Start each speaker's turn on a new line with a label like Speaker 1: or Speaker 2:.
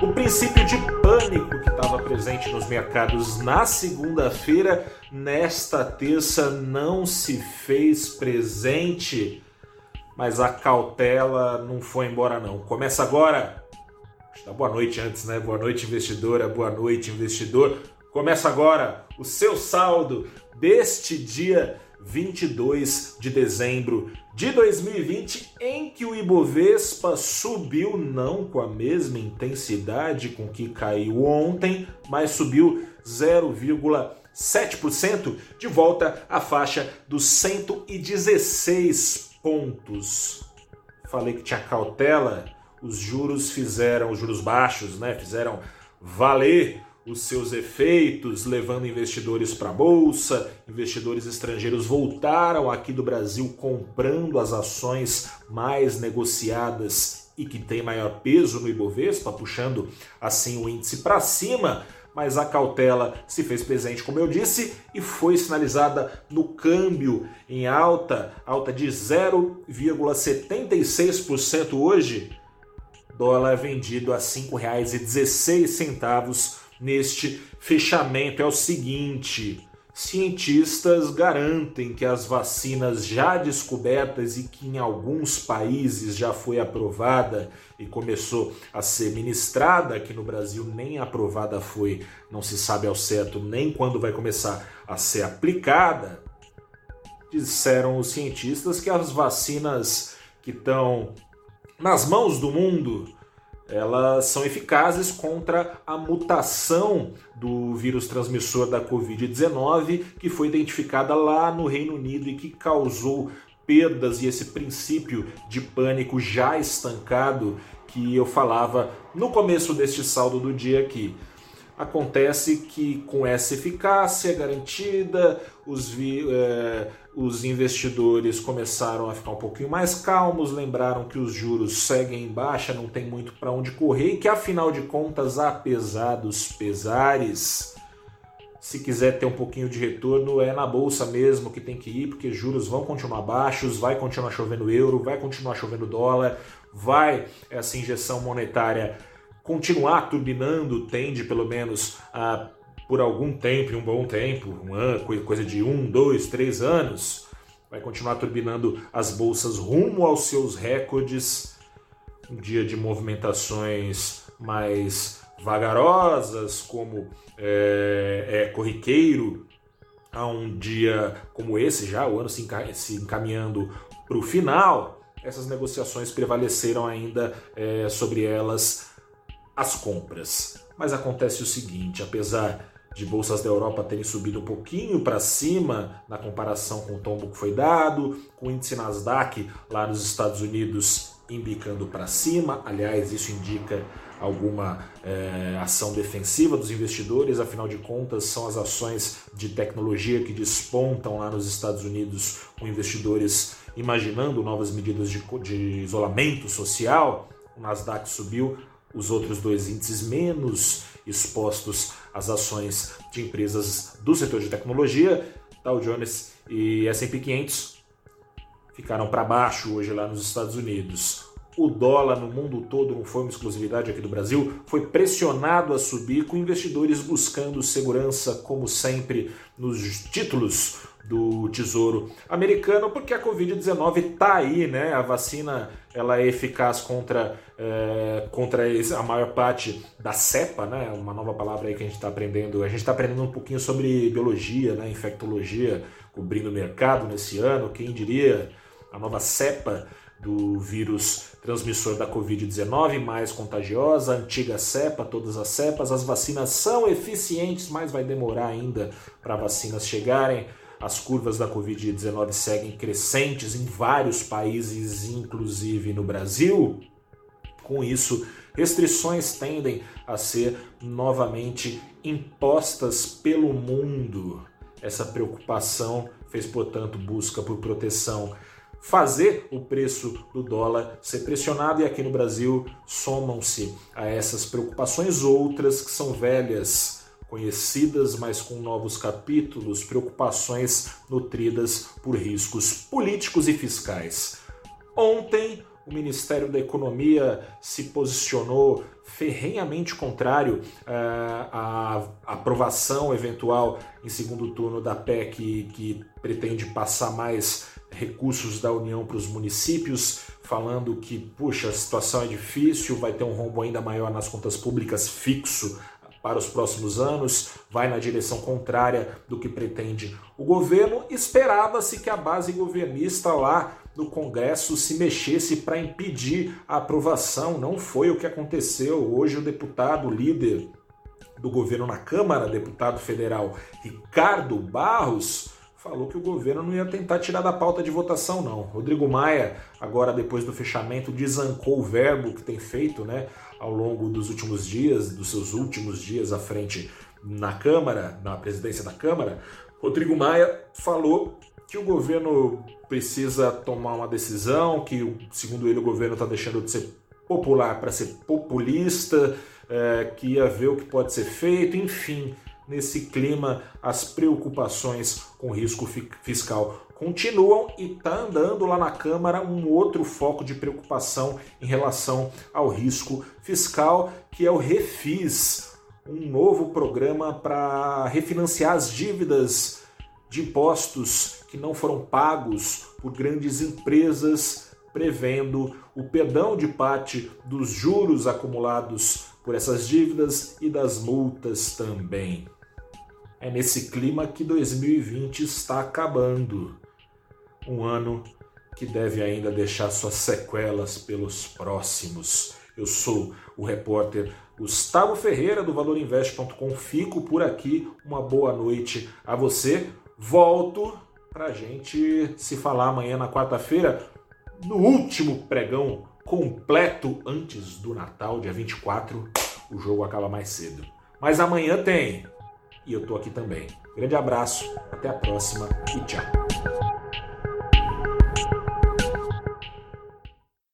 Speaker 1: O princípio de pânico que estava presente nos mercados na segunda-feira, nesta terça não se fez presente, mas a cautela não foi embora não. Começa agora. Boa noite antes, né? Boa noite investidora, boa noite investidor. Começa agora o seu saldo deste dia 22 de dezembro de 2020, em que o Ibovespa subiu não com a mesma intensidade com que caiu ontem, mas subiu 0,7% de volta à faixa dos 116 pontos. Falei que tinha cautela, os juros fizeram, os juros baixos, né, fizeram valer os seus efeitos, levando investidores para a bolsa. Investidores estrangeiros voltaram aqui do Brasil comprando as ações mais negociadas e que tem maior peso no Ibovespa, puxando assim o índice para cima. Mas a cautela se fez presente, como eu disse, e foi sinalizada no câmbio em alta, alta de 0,76% hoje. Dólar vendido a R$ 5,16 neste fechamento é o seguinte: cientistas garantem que as vacinas já descobertas e que em alguns países já foi aprovada e começou a ser ministrada, aqui no Brasil nem aprovada foi, não se sabe ao certo nem quando vai começar a ser aplicada. Disseram os cientistas que as vacinas que estão nas mãos do mundo elas são eficazes contra a mutação do vírus transmissor da Covid-19, que foi identificada lá no Reino Unido e que causou perdas e esse princípio de pânico já estancado que eu falava no começo deste saldo do dia aqui. Acontece que com essa eficácia garantida, os, é, os investidores começaram a ficar um pouquinho mais calmos, lembraram que os juros seguem em baixa, não tem muito para onde correr e que afinal de contas, apesar dos pesares, se quiser ter um pouquinho de retorno, é na bolsa mesmo que tem que ir, porque juros vão continuar baixos, vai continuar chovendo euro, vai continuar chovendo dólar, vai essa injeção monetária continuar turbinando, tende pelo menos a, por algum tempo, um bom tempo, um ano, coisa de um, dois, três anos, vai continuar turbinando as bolsas rumo aos seus recordes. Um dia de movimentações mais vagarosas, como é, é corriqueiro, a um dia como esse já, o ano se encaminhando para o final, essas negociações prevaleceram ainda é, sobre elas as compras. Mas acontece o seguinte, apesar de bolsas da Europa terem subido um pouquinho para cima na comparação com o tombo que foi dado, com o índice Nasdaq lá nos Estados Unidos embicando para cima, aliás, isso indica alguma é, ação defensiva dos investidores, afinal de contas, são as ações de tecnologia que despontam lá nos Estados Unidos, com investidores imaginando novas medidas de, de isolamento social. O Nasdaq subiu os outros dois índices menos expostos às ações de empresas do setor de tecnologia, Dow Jones e S&P 500, ficaram para baixo hoje lá nos Estados Unidos. O dólar no mundo todo não foi uma exclusividade aqui do Brasil, foi pressionado a subir com investidores buscando segurança, como sempre, nos títulos do Tesouro Americano, porque a Covid-19 está aí, né? A vacina ela é eficaz contra, é, contra a maior parte da cepa, né? Uma nova palavra aí que a gente está aprendendo. A gente está aprendendo um pouquinho sobre biologia, né? Infectologia, cobrindo o mercado nesse ano. Quem diria a nova cepa do vírus transmissor da Covid-19, mais contagiosa, antiga cepa, todas as cepas. As vacinas são eficientes, mas vai demorar ainda para vacinas chegarem. As curvas da Covid-19 seguem crescentes em vários países, inclusive no Brasil. Com isso, restrições tendem a ser novamente impostas pelo mundo. Essa preocupação fez, portanto, busca por proteção fazer o preço do dólar ser pressionado, e aqui no Brasil somam-se a essas preocupações outras que são velhas conhecidas, mas com novos capítulos, preocupações nutridas por riscos políticos e fiscais. Ontem, o Ministério da Economia se posicionou ferrenhamente contrário uh, à aprovação eventual em segundo turno da PEC que pretende passar mais recursos da União para os municípios, falando que, puxa, a situação é difícil, vai ter um rombo ainda maior nas contas públicas fixo para os próximos anos, vai na direção contrária do que pretende o governo. Esperava-se que a base governista lá no Congresso se mexesse para impedir a aprovação. Não foi o que aconteceu. Hoje, o deputado líder do governo na Câmara, deputado federal Ricardo Barros, falou que o governo não ia tentar tirar da pauta de votação, não. Rodrigo Maia, agora depois do fechamento, desancou o verbo que tem feito né, ao longo dos últimos dias, dos seus últimos dias à frente na Câmara, na presidência da Câmara. Rodrigo Maia falou que o governo precisa tomar uma decisão, que, segundo ele, o governo está deixando de ser popular para ser populista, é, que ia ver o que pode ser feito, enfim Nesse clima, as preocupações com risco fiscal continuam e está andando lá na Câmara um outro foco de preocupação em relação ao risco fiscal, que é o Refis, um novo programa para refinanciar as dívidas de impostos que não foram pagos por grandes empresas, prevendo o perdão de parte dos juros acumulados por essas dívidas e das multas também. É nesse clima que 2020 está acabando. Um ano que deve ainda deixar suas sequelas pelos próximos. Eu sou o repórter Gustavo Ferreira do valorinvest.com. Fico por aqui. Uma boa noite a você. Volto para gente se falar amanhã na quarta-feira, no último pregão completo antes do Natal, dia 24. O jogo acaba mais cedo. Mas amanhã tem e eu tô aqui também. Grande abraço, até a próxima e tchau.